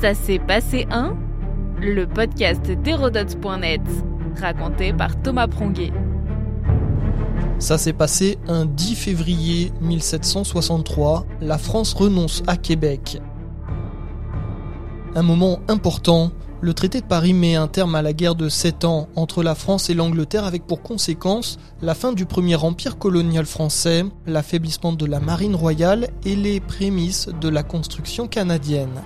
Ça s'est passé un Le podcast d'Hérodote.net, raconté par Thomas Pronguet. Ça s'est passé un 10 février 1763. La France renonce à Québec. Un moment important, le traité de Paris met un terme à la guerre de 7 ans entre la France et l'Angleterre avec pour conséquence la fin du premier empire colonial français, l'affaiblissement de la marine royale et les prémices de la construction canadienne.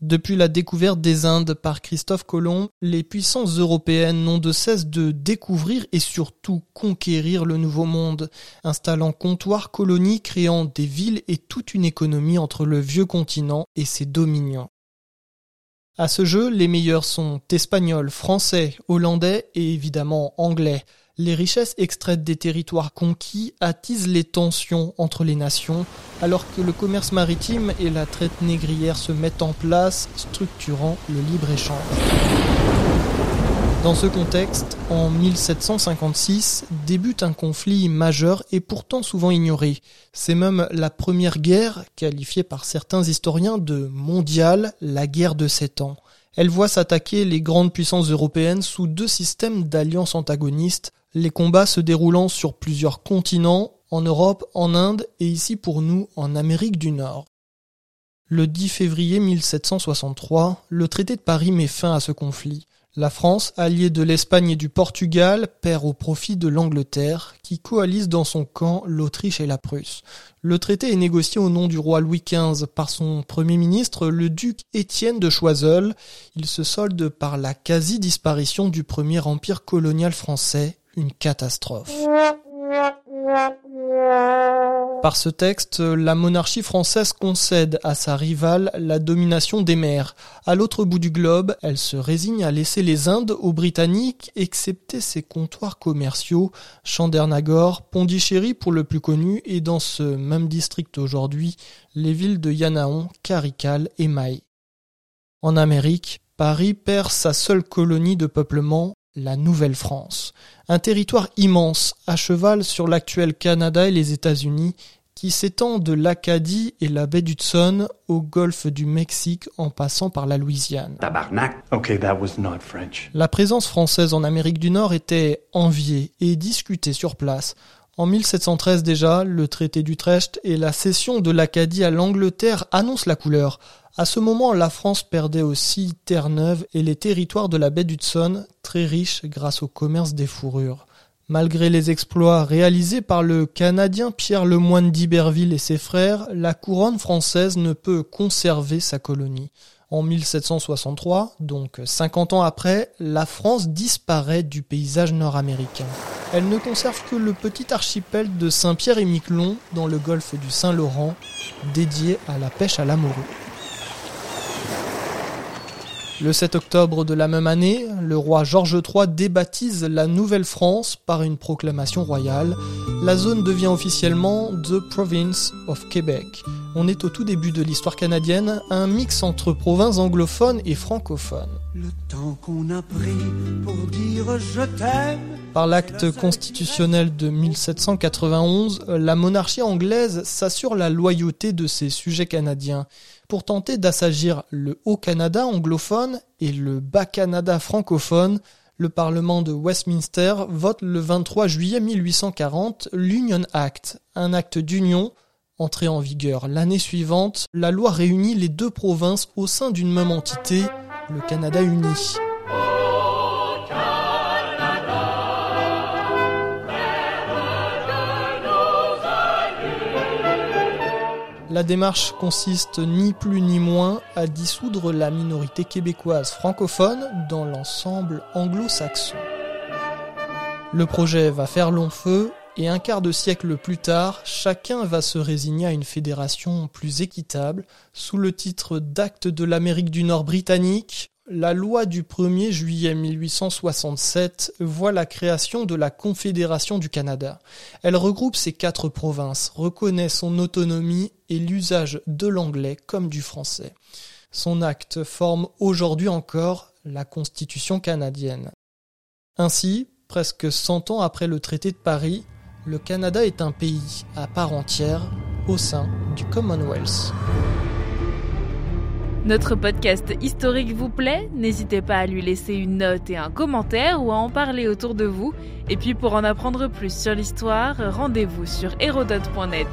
Depuis la découverte des Indes par Christophe Colomb, les puissances européennes n'ont de cesse de découvrir et surtout conquérir le Nouveau Monde, installant comptoirs, colonies, créant des villes et toute une économie entre le vieux continent et ses dominions. À ce jeu, les meilleurs sont espagnols, français, hollandais et évidemment anglais. Les richesses extraites des territoires conquis attisent les tensions entre les nations, alors que le commerce maritime et la traite négrière se mettent en place, structurant le libre-échange. Dans ce contexte, en 1756 débute un conflit majeur et pourtant souvent ignoré. C'est même la première guerre, qualifiée par certains historiens de mondiale, la guerre de sept ans. Elle voit s'attaquer les grandes puissances européennes sous deux systèmes d'alliances antagonistes, les combats se déroulant sur plusieurs continents, en Europe, en Inde et ici pour nous en Amérique du Nord. Le 10 février 1763, le traité de Paris met fin à ce conflit. La France, alliée de l'Espagne et du Portugal, perd au profit de l'Angleterre, qui coalise dans son camp l'Autriche et la Prusse. Le traité est négocié au nom du roi Louis XV par son premier ministre, le duc Étienne de Choiseul. Il se solde par la quasi-disparition du premier empire colonial français, catastrophe. Par ce texte, la monarchie française concède à sa rivale la domination des mers. À l'autre bout du globe, elle se résigne à laisser les Indes aux Britanniques, excepté ses comptoirs commerciaux, Chandernagore, Pondichéry pour le plus connu, et dans ce même district aujourd'hui, les villes de Yanaon, Karikal et Maï. En Amérique, Paris perd sa seule colonie de peuplement, la Nouvelle-France, un territoire immense à cheval sur l'actuel Canada et les États-Unis qui s'étend de l'Acadie et la baie d'Hudson au golfe du Mexique en passant par la Louisiane. La présence française en Amérique du Nord était enviée et discutée sur place. En 1713 déjà, le traité d'Utrecht et la cession de l'Acadie à l'Angleterre annoncent la couleur. À ce moment, la France perdait aussi Terre-Neuve et les territoires de la baie d'Hudson, très riches grâce au commerce des fourrures. Malgré les exploits réalisés par le Canadien Pierre Lemoine d'Iberville et ses frères, la couronne française ne peut conserver sa colonie. En 1763, donc 50 ans après, la France disparaît du paysage nord-américain. Elle ne conserve que le petit archipel de Saint-Pierre et Miquelon dans le golfe du Saint-Laurent, dédié à la pêche à la. Le 7 octobre de la même année, le roi George III débaptise la Nouvelle-France par une proclamation royale. La zone devient officiellement The Province of Québec. On est au tout début de l'histoire canadienne, un mix entre provinces anglophones et francophones. Le temps qu'on a pris pour dire je t'aime. Par l'acte constitutionnel de 1791, la monarchie anglaise s'assure la loyauté de ses sujets canadiens pour tenter d'assagir le Haut-Canada anglophone et le Bas-Canada francophone, le Parlement de Westminster vote le 23 juillet 1840 l'Union Act, un acte d'union entré en vigueur l'année suivante. La loi réunit les deux provinces au sein d'une même entité, le Canada uni. La démarche consiste ni plus ni moins à dissoudre la minorité québécoise francophone dans l'ensemble anglo-saxon. Le projet va faire long feu et un quart de siècle plus tard, chacun va se résigner à une fédération plus équitable sous le titre d'acte de l'Amérique du Nord britannique la loi du 1er juillet 1867 voit la création de la Confédération du Canada. Elle regroupe ces quatre provinces, reconnaît son autonomie et l'usage de l'anglais comme du français. Son acte forme aujourd'hui encore la Constitution canadienne. Ainsi, presque 100 ans après le traité de Paris, le Canada est un pays à part entière au sein du Commonwealth. Notre podcast historique vous plaît? N'hésitez pas à lui laisser une note et un commentaire ou à en parler autour de vous. Et puis pour en apprendre plus sur l'histoire, rendez-vous sur hérodote.net.